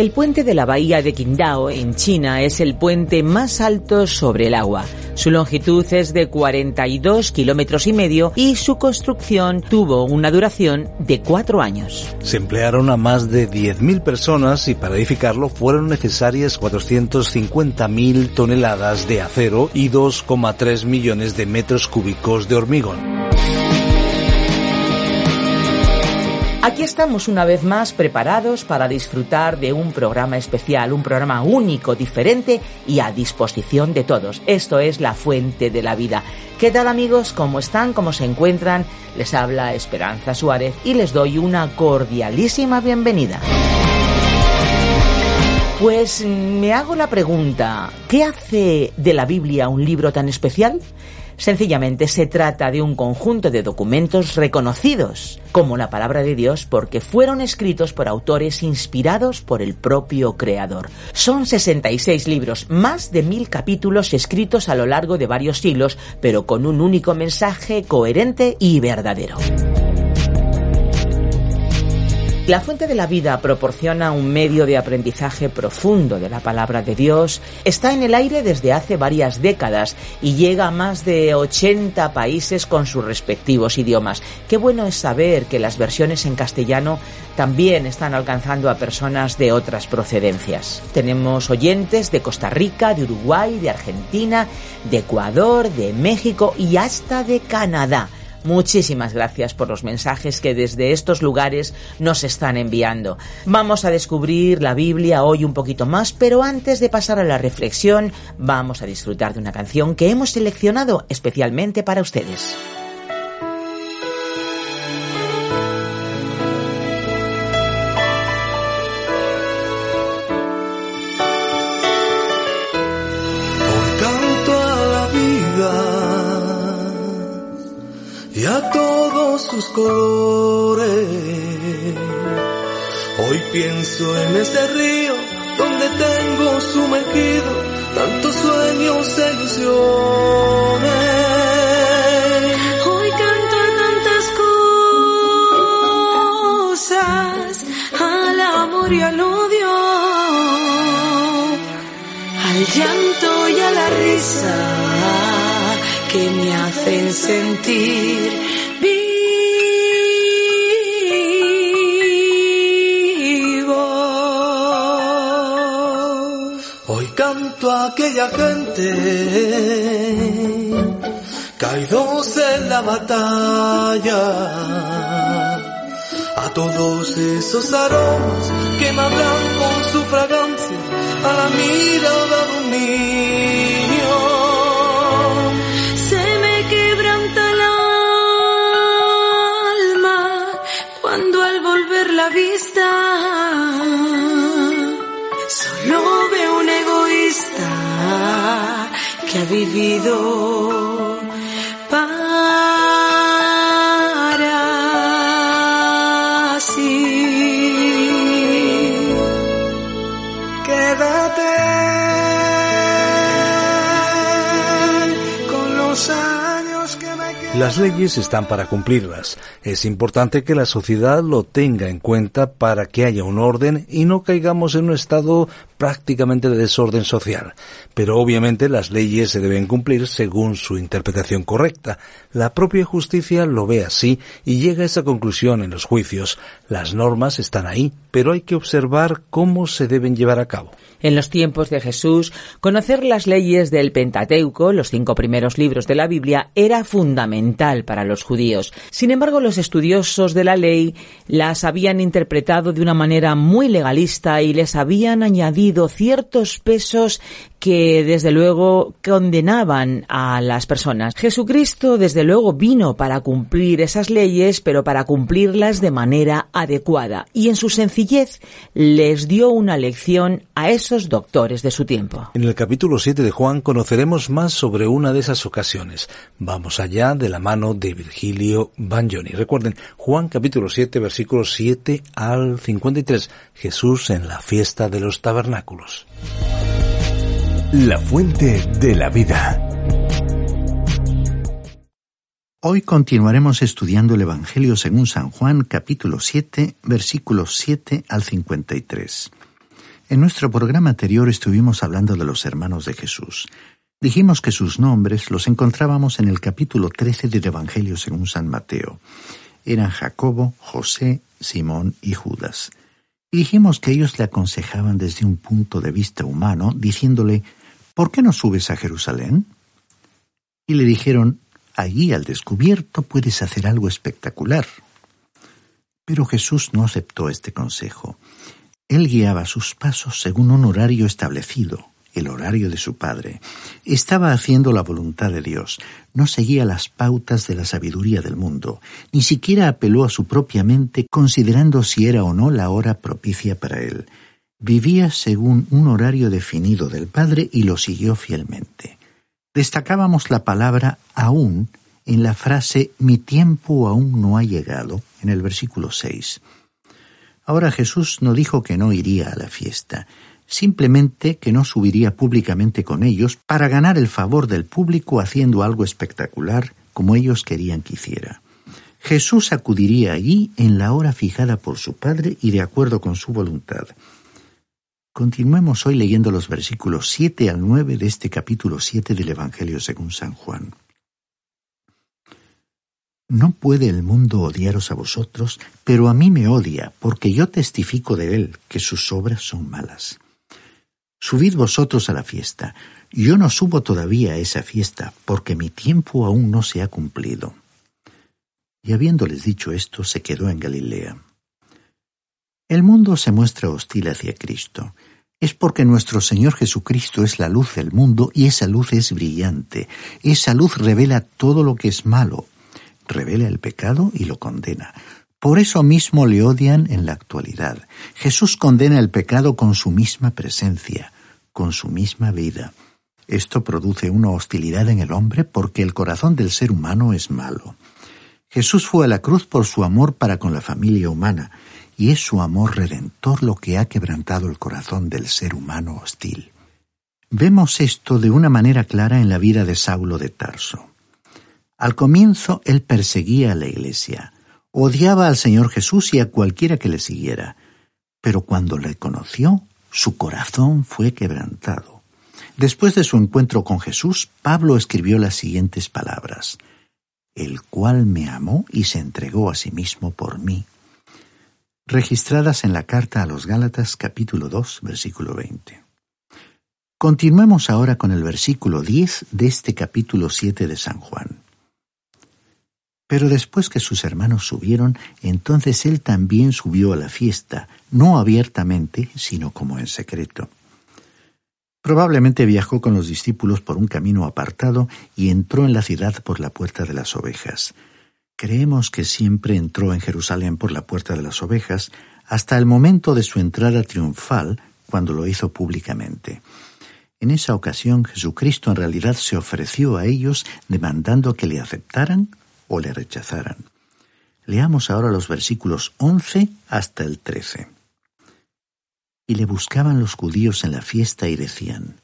El puente de la bahía de Qingdao en China es el puente más alto sobre el agua. Su longitud es de 42 kilómetros y medio y su construcción tuvo una duración de cuatro años. Se emplearon a más de 10.000 personas y para edificarlo fueron necesarias 450.000 toneladas de acero y 2,3 millones de metros cúbicos de hormigón. Aquí estamos una vez más preparados para disfrutar de un programa especial, un programa único, diferente y a disposición de todos. Esto es La Fuente de la Vida. ¿Qué tal amigos? ¿Cómo están? ¿Cómo se encuentran? Les habla Esperanza Suárez y les doy una cordialísima bienvenida. Pues me hago la pregunta, ¿qué hace de la Biblia un libro tan especial? Sencillamente se trata de un conjunto de documentos reconocidos como la palabra de Dios porque fueron escritos por autores inspirados por el propio Creador. Son 66 libros, más de mil capítulos escritos a lo largo de varios siglos, pero con un único mensaje coherente y verdadero. La Fuente de la Vida proporciona un medio de aprendizaje profundo de la palabra de Dios. Está en el aire desde hace varias décadas y llega a más de 80 países con sus respectivos idiomas. Qué bueno es saber que las versiones en castellano también están alcanzando a personas de otras procedencias. Tenemos oyentes de Costa Rica, de Uruguay, de Argentina, de Ecuador, de México y hasta de Canadá. Muchísimas gracias por los mensajes que desde estos lugares nos están enviando. Vamos a descubrir la Biblia hoy un poquito más, pero antes de pasar a la reflexión, vamos a disfrutar de una canción que hemos seleccionado especialmente para ustedes. Sus colores. Hoy pienso en este río donde tengo sumergido tantos sueños e ilusiones. Hoy canto tantas cosas al amor y al odio, al llanto y a la risa que me hacen sentir A aquella gente caídos en la batalla. A todos esos aromas que me hablan con su fragancia a la mirada de vivido para sí. Quédate con los años que me. Las leyes están para cumplirlas. Es importante que la sociedad lo tenga en cuenta para que haya un orden y no caigamos en un estado prácticamente de desorden social. Pero obviamente las leyes se deben cumplir según su interpretación correcta. La propia justicia lo ve así y llega a esa conclusión en los juicios. Las normas están ahí, pero hay que observar cómo se deben llevar a cabo. En los tiempos de Jesús, conocer las leyes del Pentateuco, los cinco primeros libros de la Biblia, era fundamental para los judíos. Sin embargo, los estudiosos de la ley las habían interpretado de una manera muy legalista y les habían añadido ciertos pesos que desde luego condenaban a las personas. Jesucristo desde luego vino para cumplir esas leyes, pero para cumplirlas de manera adecuada y en su sencillez les dio una lección a esos doctores de su tiempo. En el capítulo 7 de Juan conoceremos más sobre una de esas ocasiones. Vamos allá de la mano de Virgilio Bagnoni. Recuerden, Juan capítulo 7 versículos 7 al 53, Jesús en la fiesta de los tabernáculos. La fuente de la vida. Hoy continuaremos estudiando el Evangelio según San Juan capítulo 7 versículos 7 al 53. En nuestro programa anterior estuvimos hablando de los hermanos de Jesús. Dijimos que sus nombres los encontrábamos en el capítulo 13 del Evangelio según San Mateo. Eran Jacobo, José, Simón y Judas. Y dijimos que ellos le aconsejaban desde un punto de vista humano, diciéndole, ¿por qué no subes a Jerusalén? Y le dijeron, allí al descubierto puedes hacer algo espectacular. Pero Jesús no aceptó este consejo. Él guiaba sus pasos según un horario establecido, el horario de su Padre. Estaba haciendo la voluntad de Dios, no seguía las pautas de la sabiduría del mundo, ni siquiera apeló a su propia mente considerando si era o no la hora propicia para él. Vivía según un horario definido del Padre y lo siguió fielmente. Destacábamos la palabra aún en la frase mi tiempo aún no ha llegado en el versículo 6. Ahora Jesús no dijo que no iría a la fiesta, simplemente que no subiría públicamente con ellos para ganar el favor del público haciendo algo espectacular como ellos querían que hiciera. Jesús acudiría allí en la hora fijada por su Padre y de acuerdo con su voluntad. Continuemos hoy leyendo los versículos 7 al 9 de este capítulo 7 del Evangelio según San Juan. No puede el mundo odiaros a vosotros, pero a mí me odia, porque yo testifico de él que sus obras son malas. Subid vosotros a la fiesta. Yo no subo todavía a esa fiesta, porque mi tiempo aún no se ha cumplido. Y habiéndoles dicho esto, se quedó en Galilea. El mundo se muestra hostil hacia Cristo. Es porque nuestro Señor Jesucristo es la luz del mundo y esa luz es brillante. Esa luz revela todo lo que es malo, revela el pecado y lo condena. Por eso mismo le odian en la actualidad. Jesús condena el pecado con su misma presencia, con su misma vida. Esto produce una hostilidad en el hombre porque el corazón del ser humano es malo. Jesús fue a la cruz por su amor para con la familia humana, y es su amor redentor lo que ha quebrantado el corazón del ser humano hostil. Vemos esto de una manera clara en la vida de Saulo de Tarso. Al comienzo él perseguía a la iglesia, odiaba al Señor Jesús y a cualquiera que le siguiera, pero cuando le conoció, su corazón fue quebrantado. Después de su encuentro con Jesús, Pablo escribió las siguientes palabras, el cual me amó y se entregó a sí mismo por mí registradas en la carta a los Gálatas capítulo 2 versículo 20. Continuemos ahora con el versículo 10 de este capítulo 7 de San Juan. Pero después que sus hermanos subieron, entonces él también subió a la fiesta, no abiertamente, sino como en secreto. Probablemente viajó con los discípulos por un camino apartado y entró en la ciudad por la puerta de las ovejas. Creemos que siempre entró en Jerusalén por la puerta de las ovejas hasta el momento de su entrada triunfal, cuando lo hizo públicamente. En esa ocasión Jesucristo en realidad se ofreció a ellos demandando que le aceptaran o le rechazaran. Leamos ahora los versículos 11 hasta el 13. Y le buscaban los judíos en la fiesta y decían,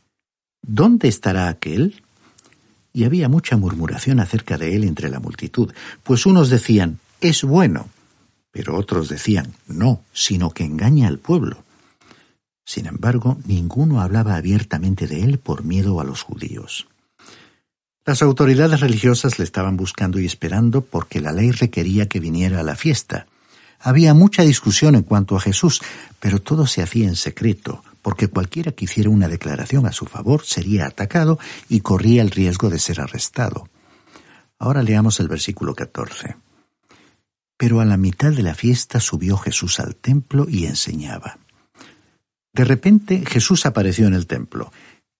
¿Dónde estará aquel? Y había mucha murmuración acerca de él entre la multitud, pues unos decían, es bueno, pero otros decían, no, sino que engaña al pueblo. Sin embargo, ninguno hablaba abiertamente de él por miedo a los judíos. Las autoridades religiosas le estaban buscando y esperando porque la ley requería que viniera a la fiesta. Había mucha discusión en cuanto a Jesús, pero todo se hacía en secreto, porque cualquiera que hiciera una declaración a su favor sería atacado y corría el riesgo de ser arrestado. Ahora leamos el versículo 14. Pero a la mitad de la fiesta subió Jesús al templo y enseñaba. De repente Jesús apareció en el templo.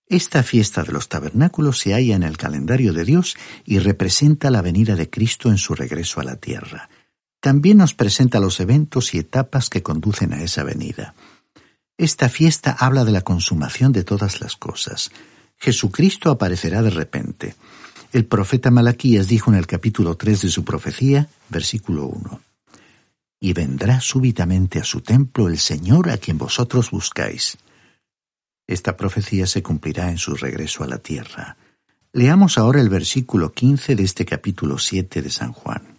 Esta fiesta de los tabernáculos se halla en el calendario de Dios y representa la venida de Cristo en su regreso a la tierra. También nos presenta los eventos y etapas que conducen a esa venida. Esta fiesta habla de la consumación de todas las cosas. Jesucristo aparecerá de repente. El profeta Malaquías dijo en el capítulo 3 de su profecía, versículo 1, Y vendrá súbitamente a su templo el Señor a quien vosotros buscáis. Esta profecía se cumplirá en su regreso a la tierra. Leamos ahora el versículo 15 de este capítulo 7 de San Juan.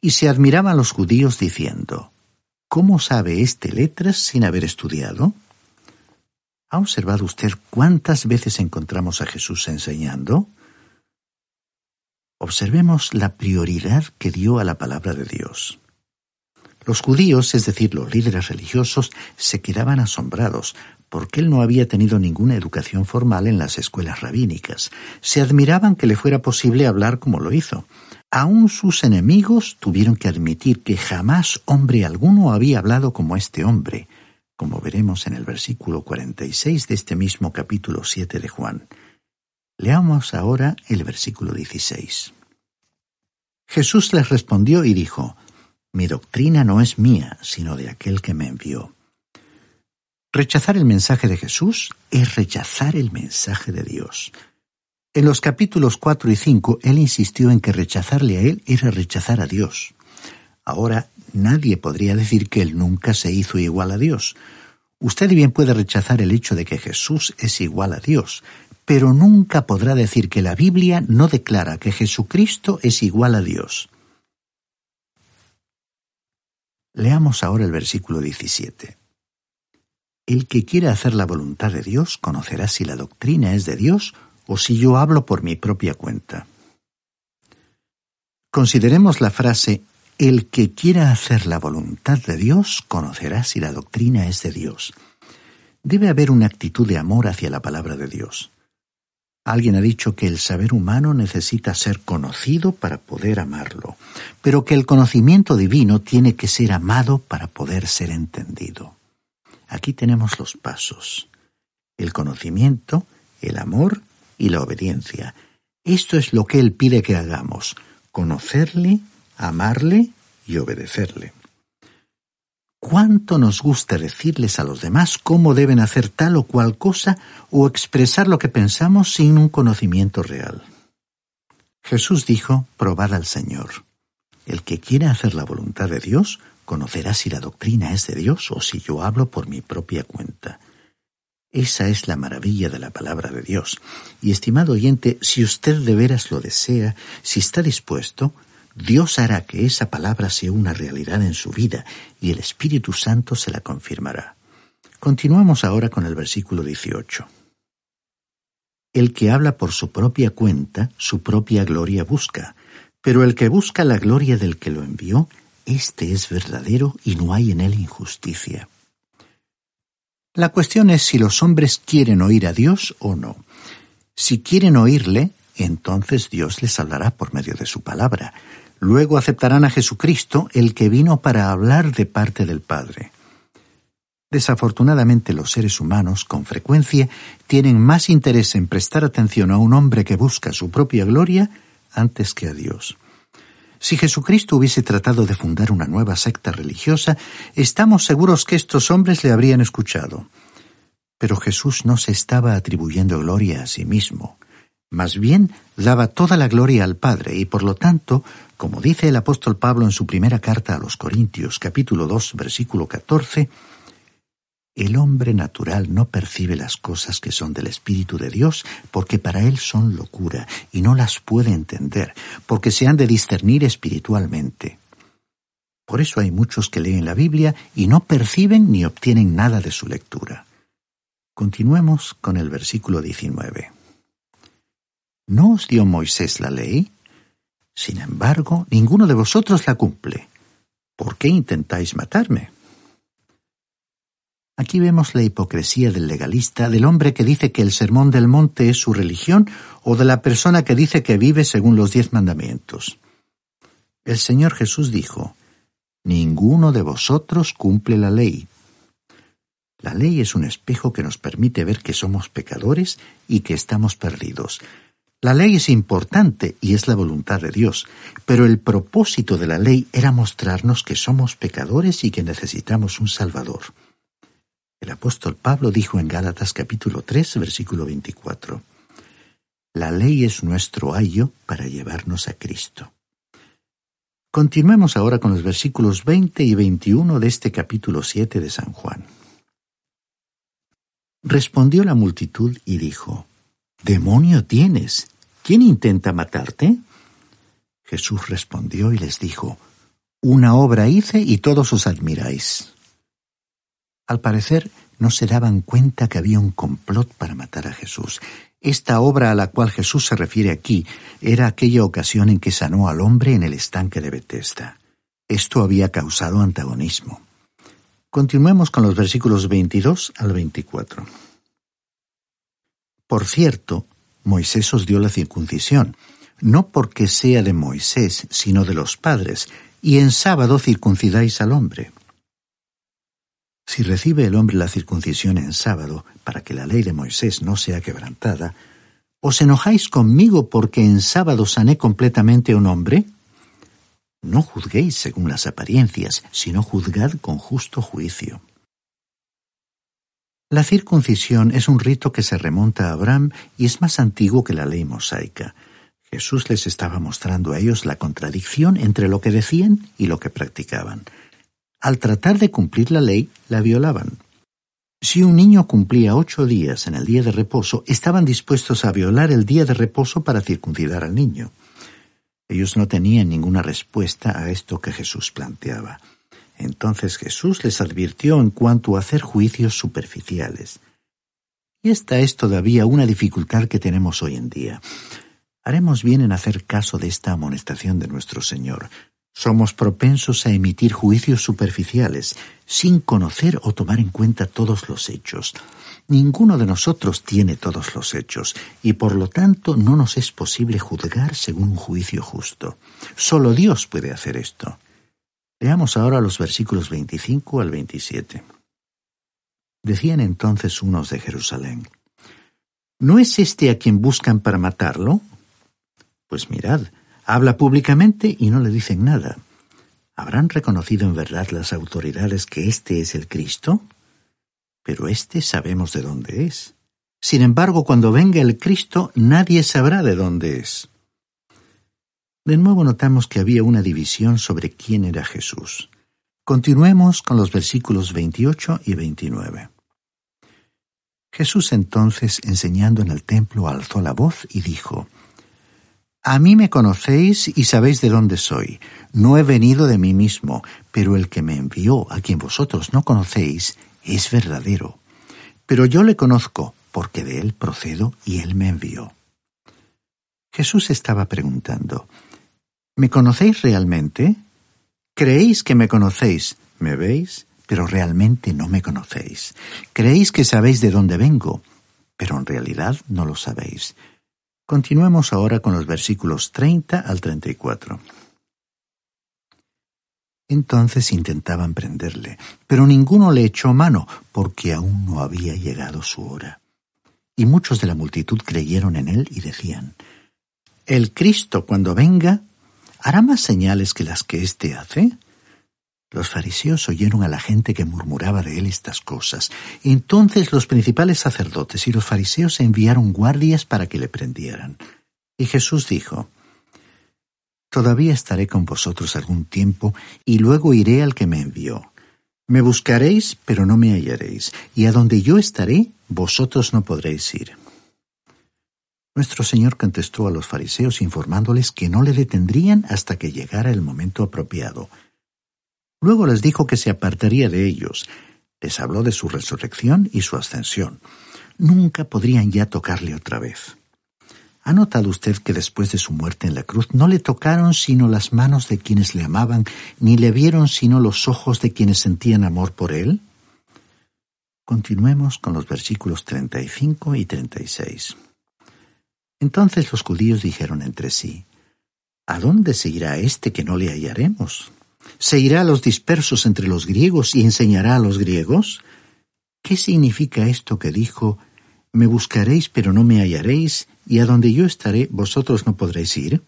Y se admiraban los judíos diciendo, ¿Cómo sabe este letras sin haber estudiado? ¿Ha observado usted cuántas veces encontramos a Jesús enseñando? Observemos la prioridad que dio a la palabra de Dios. Los judíos, es decir, los líderes religiosos, se quedaban asombrados porque él no había tenido ninguna educación formal en las escuelas rabínicas. Se admiraban que le fuera posible hablar como lo hizo. Aún sus enemigos tuvieron que admitir que jamás hombre alguno había hablado como este hombre, como veremos en el versículo 46 de este mismo capítulo 7 de Juan. Leamos ahora el versículo 16. Jesús les respondió y dijo, Mi doctrina no es mía, sino de aquel que me envió. Rechazar el mensaje de Jesús es rechazar el mensaje de Dios. En los capítulos 4 y 5, él insistió en que rechazarle a él era rechazar a Dios. Ahora, nadie podría decir que él nunca se hizo igual a Dios. Usted bien puede rechazar el hecho de que Jesús es igual a Dios, pero nunca podrá decir que la Biblia no declara que Jesucristo es igual a Dios. Leamos ahora el versículo 17. El que quiera hacer la voluntad de Dios conocerá si la doctrina es de Dios o si yo hablo por mi propia cuenta. Consideremos la frase El que quiera hacer la voluntad de Dios conocerá si la doctrina es de Dios. Debe haber una actitud de amor hacia la palabra de Dios. Alguien ha dicho que el saber humano necesita ser conocido para poder amarlo, pero que el conocimiento divino tiene que ser amado para poder ser entendido. Aquí tenemos los pasos. El conocimiento, el amor y la obediencia. Esto es lo que Él pide que hagamos, conocerle, amarle y obedecerle cuánto nos gusta decirles a los demás cómo deben hacer tal o cual cosa o expresar lo que pensamos sin un conocimiento real. Jesús dijo, probad al Señor. El que quiera hacer la voluntad de Dios conocerá si la doctrina es de Dios o si yo hablo por mi propia cuenta. Esa es la maravilla de la palabra de Dios. Y estimado oyente, si usted de veras lo desea, si está dispuesto, Dios hará que esa palabra sea una realidad en su vida y el Espíritu Santo se la confirmará. Continuamos ahora con el versículo 18. El que habla por su propia cuenta, su propia gloria busca, pero el que busca la gloria del que lo envió, éste es verdadero y no hay en él injusticia. La cuestión es si los hombres quieren oír a Dios o no. Si quieren oírle, entonces Dios les hablará por medio de su palabra. Luego aceptarán a Jesucristo, el que vino para hablar de parte del Padre. Desafortunadamente los seres humanos, con frecuencia, tienen más interés en prestar atención a un hombre que busca su propia gloria antes que a Dios. Si Jesucristo hubiese tratado de fundar una nueva secta religiosa, estamos seguros que estos hombres le habrían escuchado. Pero Jesús no se estaba atribuyendo gloria a sí mismo. Más bien daba toda la gloria al Padre y por lo tanto, como dice el apóstol Pablo en su primera carta a los Corintios capítulo 2 versículo 14, el hombre natural no percibe las cosas que son del Espíritu de Dios porque para él son locura y no las puede entender porque se han de discernir espiritualmente. Por eso hay muchos que leen la Biblia y no perciben ni obtienen nada de su lectura. Continuemos con el versículo 19. ¿No os dio Moisés la ley? Sin embargo, ninguno de vosotros la cumple. ¿Por qué intentáis matarme? Aquí vemos la hipocresía del legalista, del hombre que dice que el sermón del monte es su religión o de la persona que dice que vive según los diez mandamientos. El Señor Jesús dijo, Ninguno de vosotros cumple la ley. La ley es un espejo que nos permite ver que somos pecadores y que estamos perdidos. La ley es importante y es la voluntad de Dios, pero el propósito de la ley era mostrarnos que somos pecadores y que necesitamos un Salvador. El apóstol Pablo dijo en Gálatas capítulo 3, versículo 24, La ley es nuestro ayo para llevarnos a Cristo. Continuemos ahora con los versículos 20 y 21 de este capítulo 7 de San Juan. Respondió la multitud y dijo, Demonio tienes, ¿quién intenta matarte? Jesús respondió y les dijo, Una obra hice y todos os admiráis. Al parecer, no se daban cuenta que había un complot para matar a Jesús. Esta obra a la cual Jesús se refiere aquí era aquella ocasión en que sanó al hombre en el estanque de Bethesda. Esto había causado antagonismo. Continuemos con los versículos 22 al 24. Por cierto, Moisés os dio la circuncisión, no porque sea de Moisés, sino de los padres, y en sábado circuncidáis al hombre. Si recibe el hombre la circuncisión en sábado, para que la ley de Moisés no sea quebrantada, ¿os enojáis conmigo porque en sábado sané completamente a un hombre? No juzguéis según las apariencias, sino juzgad con justo juicio. La circuncisión es un rito que se remonta a Abraham y es más antiguo que la ley mosaica. Jesús les estaba mostrando a ellos la contradicción entre lo que decían y lo que practicaban al tratar de cumplir la ley, la violaban. Si un niño cumplía ocho días en el día de reposo, estaban dispuestos a violar el día de reposo para circuncidar al niño. Ellos no tenían ninguna respuesta a esto que Jesús planteaba. Entonces Jesús les advirtió en cuanto a hacer juicios superficiales. Y esta es todavía una dificultad que tenemos hoy en día. Haremos bien en hacer caso de esta amonestación de nuestro Señor. Somos propensos a emitir juicios superficiales, sin conocer o tomar en cuenta todos los hechos. Ninguno de nosotros tiene todos los hechos, y por lo tanto no nos es posible juzgar según un juicio justo. Solo Dios puede hacer esto. Leamos ahora los versículos 25 al 27. Decían entonces unos de Jerusalén, ¿No es este a quien buscan para matarlo? Pues mirad, Habla públicamente y no le dicen nada. ¿Habrán reconocido en verdad las autoridades que este es el Cristo? Pero este sabemos de dónde es. Sin embargo, cuando venga el Cristo, nadie sabrá de dónde es. De nuevo notamos que había una división sobre quién era Jesús. Continuemos con los versículos 28 y 29. Jesús entonces, enseñando en el templo, alzó la voz y dijo, a mí me conocéis y sabéis de dónde soy. No he venido de mí mismo, pero el que me envió, a quien vosotros no conocéis, es verdadero. Pero yo le conozco, porque de él procedo y él me envió. Jesús estaba preguntando, ¿Me conocéis realmente? ¿Creéis que me conocéis? ¿Me veis? Pero realmente no me conocéis. ¿Creéis que sabéis de dónde vengo? Pero en realidad no lo sabéis Continuemos ahora con los versículos 30 al 34. Entonces intentaban prenderle, pero ninguno le echó mano, porque aún no había llegado su hora. Y muchos de la multitud creyeron en él y decían, El Cristo, cuando venga, hará más señales que las que éste hace. Los fariseos oyeron a la gente que murmuraba de él estas cosas. Entonces los principales sacerdotes y los fariseos enviaron guardias para que le prendieran. Y Jesús dijo, Todavía estaré con vosotros algún tiempo, y luego iré al que me envió. Me buscaréis, pero no me hallaréis, y a donde yo estaré, vosotros no podréis ir. Nuestro Señor contestó a los fariseos informándoles que no le detendrían hasta que llegara el momento apropiado, Luego les dijo que se apartaría de ellos. Les habló de su resurrección y su ascensión. nunca podrían ya tocarle otra vez. ¿Ha notado usted que después de su muerte en la cruz no le tocaron sino las manos de quienes le amaban, ni le vieron sino los ojos de quienes sentían amor por él? Continuemos con los versículos 35 y 36. Entonces los judíos dijeron entre sí, ¿A dónde se irá este que no le hallaremos? ¿Se irá a los dispersos entre los griegos y enseñará a los griegos? ¿Qué significa esto que dijo, me buscaréis pero no me hallaréis, y a donde yo estaré vosotros no podréis ir?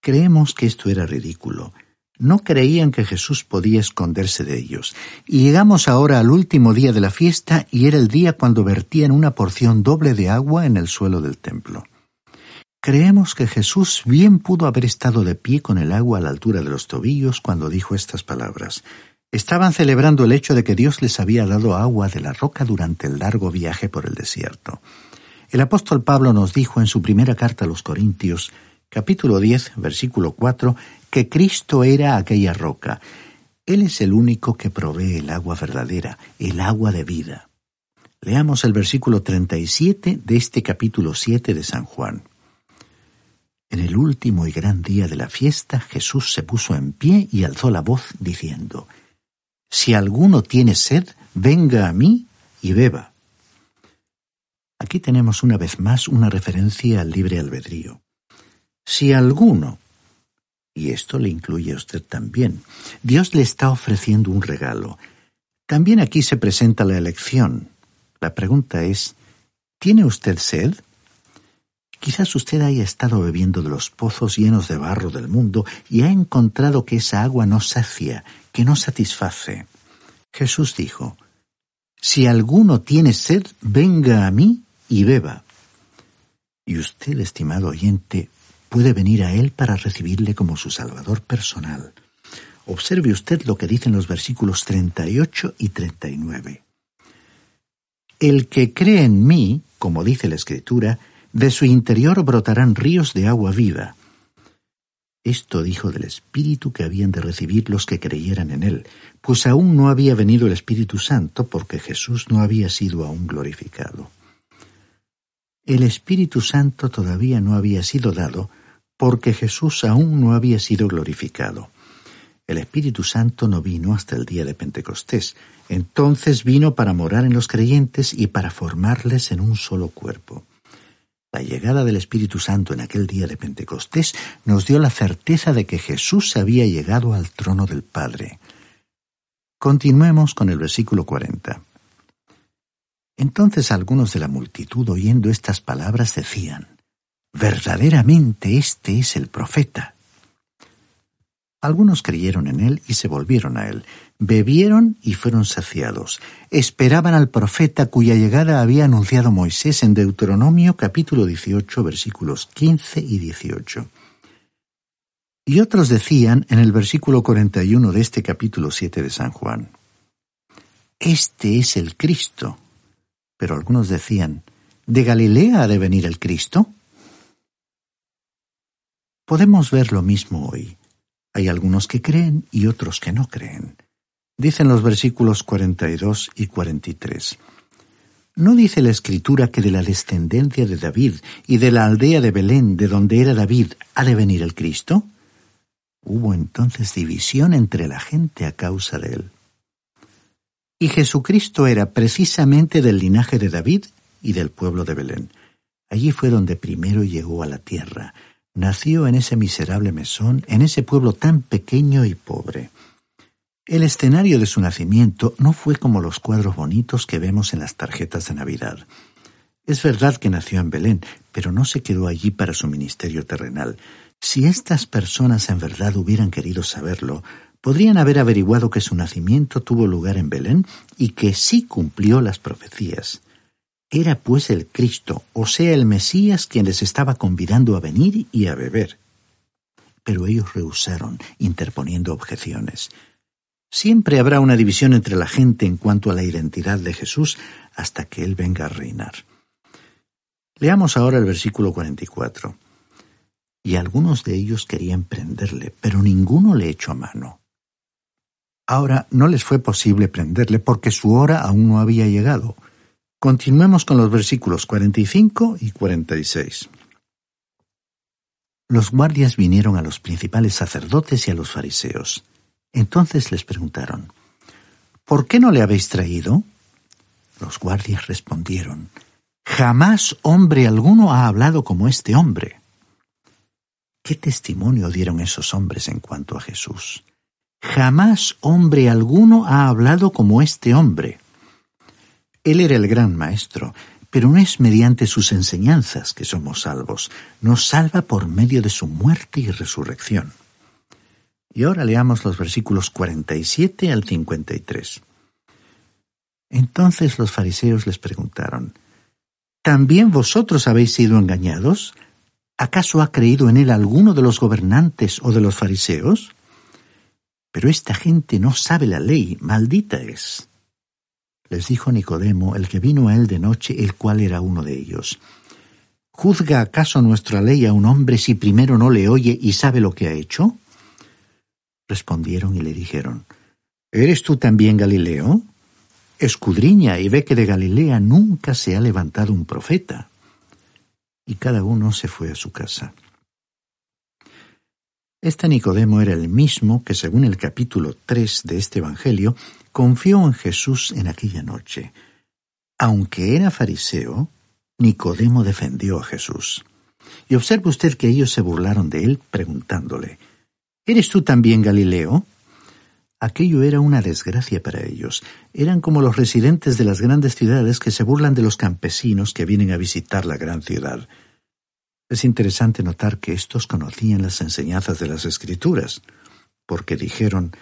Creemos que esto era ridículo. No creían que Jesús podía esconderse de ellos. Y llegamos ahora al último día de la fiesta y era el día cuando vertían una porción doble de agua en el suelo del templo. Creemos que Jesús bien pudo haber estado de pie con el agua a la altura de los tobillos cuando dijo estas palabras. Estaban celebrando el hecho de que Dios les había dado agua de la roca durante el largo viaje por el desierto. El apóstol Pablo nos dijo en su primera carta a los Corintios, capítulo 10, versículo 4, que Cristo era aquella roca. Él es el único que provee el agua verdadera, el agua de vida. Leamos el versículo 37 de este capítulo 7 de San Juan. En el último y gran día de la fiesta, Jesús se puso en pie y alzó la voz diciendo, si alguno tiene sed, venga a mí y beba. Aquí tenemos una vez más una referencia al libre albedrío. Si alguno, y esto le incluye a usted también, Dios le está ofreciendo un regalo. También aquí se presenta la elección. La pregunta es, ¿tiene usted sed? Quizás usted haya estado bebiendo de los pozos llenos de barro del mundo y ha encontrado que esa agua no sacia, que no satisface. Jesús dijo, Si alguno tiene sed, venga a mí y beba. Y usted, estimado oyente, puede venir a Él para recibirle como su Salvador personal. Observe usted lo que dicen los versículos 38 y 39. El que cree en mí, como dice la Escritura, de su interior brotarán ríos de agua viva. Esto dijo del Espíritu que habían de recibir los que creyeran en Él, pues aún no había venido el Espíritu Santo porque Jesús no había sido aún glorificado. El Espíritu Santo todavía no había sido dado porque Jesús aún no había sido glorificado. El Espíritu Santo no vino hasta el día de Pentecostés, entonces vino para morar en los creyentes y para formarles en un solo cuerpo. La llegada del Espíritu Santo en aquel día de Pentecostés nos dio la certeza de que Jesús había llegado al trono del Padre. Continuemos con el versículo 40. Entonces algunos de la multitud oyendo estas palabras decían, Verdaderamente este es el profeta. Algunos creyeron en él y se volvieron a él, bebieron y fueron saciados. Esperaban al profeta cuya llegada había anunciado Moisés en Deuteronomio capítulo 18 versículos 15 y 18. Y otros decían en el versículo 41 de este capítulo 7 de San Juan, Este es el Cristo. Pero algunos decían, ¿de Galilea ha de venir el Cristo? Podemos ver lo mismo hoy. Hay algunos que creen y otros que no creen. Dicen los versículos 42 y 43. ¿No dice la Escritura que de la descendencia de David y de la aldea de Belén, de donde era David, ha de venir el Cristo? Hubo entonces división entre la gente a causa de él. Y Jesucristo era precisamente del linaje de David y del pueblo de Belén. Allí fue donde primero llegó a la tierra, nació en ese miserable mesón, en ese pueblo tan pequeño y pobre. El escenario de su nacimiento no fue como los cuadros bonitos que vemos en las tarjetas de Navidad. Es verdad que nació en Belén, pero no se quedó allí para su ministerio terrenal. Si estas personas en verdad hubieran querido saberlo, podrían haber averiguado que su nacimiento tuvo lugar en Belén y que sí cumplió las profecías. Era pues el Cristo, o sea, el Mesías, quien les estaba convidando a venir y a beber. Pero ellos rehusaron, interponiendo objeciones. Siempre habrá una división entre la gente en cuanto a la identidad de Jesús hasta que Él venga a reinar. Leamos ahora el versículo 44. Y algunos de ellos querían prenderle, pero ninguno le echó mano. Ahora no les fue posible prenderle porque su hora aún no había llegado. Continuemos con los versículos 45 y 46. Los guardias vinieron a los principales sacerdotes y a los fariseos. Entonces les preguntaron, ¿Por qué no le habéis traído? Los guardias respondieron, Jamás hombre alguno ha hablado como este hombre. ¿Qué testimonio dieron esos hombres en cuanto a Jesús? Jamás hombre alguno ha hablado como este hombre. Él era el gran maestro, pero no es mediante sus enseñanzas que somos salvos, nos salva por medio de su muerte y resurrección. Y ahora leamos los versículos 47 al 53. Entonces los fariseos les preguntaron, ¿También vosotros habéis sido engañados? ¿Acaso ha creído en él alguno de los gobernantes o de los fariseos? Pero esta gente no sabe la ley, maldita es. Les dijo Nicodemo, el que vino a él de noche, el cual era uno de ellos. ¿Juzga acaso nuestra ley a un hombre si primero no le oye y sabe lo que ha hecho? Respondieron y le dijeron, ¿Eres tú también Galileo? Escudriña y ve que de Galilea nunca se ha levantado un profeta. Y cada uno se fue a su casa. Este Nicodemo era el mismo que, según el capítulo 3 de este Evangelio, confió en Jesús en aquella noche. Aunque era fariseo, Nicodemo defendió a Jesús. Y observe usted que ellos se burlaron de él preguntándole, ¿Eres tú también Galileo? Aquello era una desgracia para ellos. Eran como los residentes de las grandes ciudades que se burlan de los campesinos que vienen a visitar la gran ciudad. Es interesante notar que estos conocían las enseñanzas de las Escrituras, porque dijeron,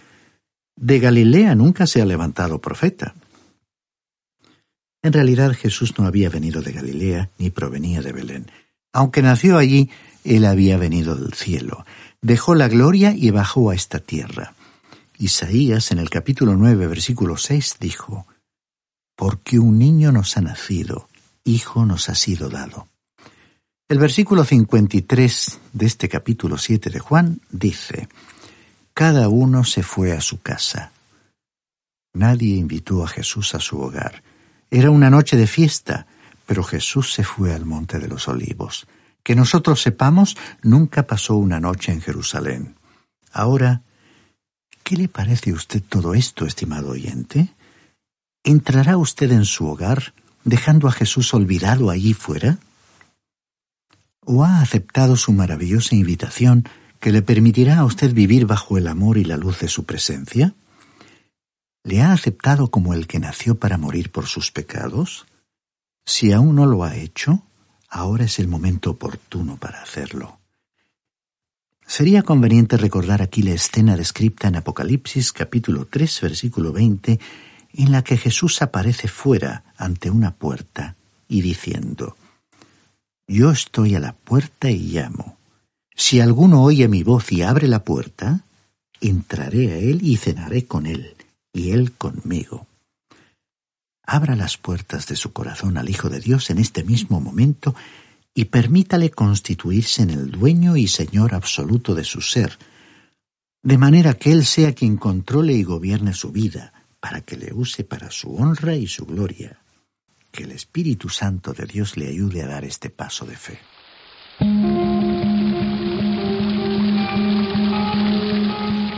de Galilea nunca se ha levantado profeta. En realidad Jesús no había venido de Galilea ni provenía de Belén. Aunque nació allí, él había venido del cielo, dejó la gloria y bajó a esta tierra. Isaías en el capítulo 9, versículo 6 dijo, Porque un niño nos ha nacido, hijo nos ha sido dado. El versículo 53 de este capítulo 7 de Juan dice, Cada uno se fue a su casa. Nadie invitó a Jesús a su hogar. Era una noche de fiesta, pero Jesús se fue al monte de los olivos. Que nosotros sepamos, nunca pasó una noche en Jerusalén. Ahora, ¿qué le parece a usted todo esto, estimado oyente? ¿Entrará usted en su hogar dejando a Jesús olvidado allí fuera? ¿O ha aceptado su maravillosa invitación que le permitirá a usted vivir bajo el amor y la luz de su presencia? ¿Le ha aceptado como el que nació para morir por sus pecados? Si aún no lo ha hecho, ahora es el momento oportuno para hacerlo. Sería conveniente recordar aquí la escena descrita en Apocalipsis capítulo 3 versículo 20 en la que Jesús aparece fuera ante una puerta y diciendo, Yo estoy a la puerta y llamo. Si alguno oye mi voz y abre la puerta, entraré a él y cenaré con él, y él conmigo abra las puertas de su corazón al Hijo de Dios en este mismo momento y permítale constituirse en el dueño y Señor absoluto de su ser, de manera que Él sea quien controle y gobierne su vida, para que le use para su honra y su gloria. Que el Espíritu Santo de Dios le ayude a dar este paso de fe.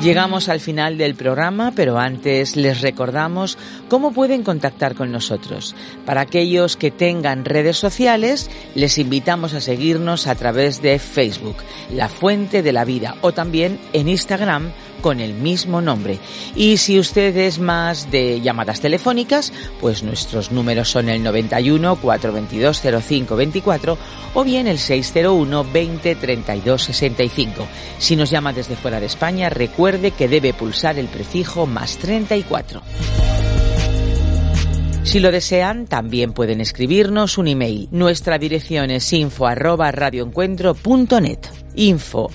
Llegamos al final del programa, pero antes les recordamos cómo pueden contactar con nosotros. Para aquellos que tengan redes sociales, les invitamos a seguirnos a través de Facebook, La Fuente de la Vida, o también en Instagram con el mismo nombre. Y si usted es más de llamadas telefónicas, pues nuestros números son el 91 422 0524 o bien el 601 20 32 65. Si nos llama desde fuera de España, recuerde que debe pulsar el prefijo más 34. Si lo desean, también pueden escribirnos un email. Nuestra dirección es info arroba radioencuentro.net info.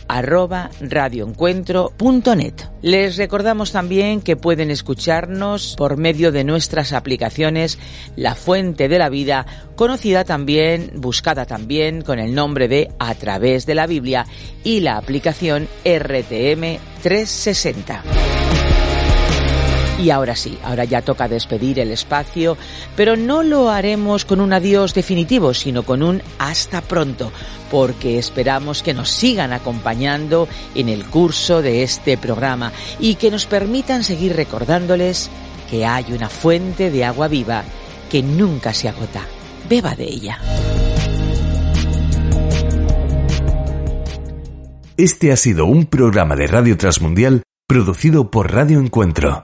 Les recordamos también que pueden escucharnos por medio de nuestras aplicaciones La Fuente de la Vida, conocida también, buscada también con el nombre de A través de la Biblia y la aplicación RTM 360. Y ahora sí, ahora ya toca despedir el espacio, pero no lo haremos con un adiós definitivo, sino con un hasta pronto, porque esperamos que nos sigan acompañando en el curso de este programa y que nos permitan seguir recordándoles que hay una fuente de agua viva que nunca se agota. Beba de ella. Este ha sido un programa de Radio Transmundial producido por Radio Encuentro,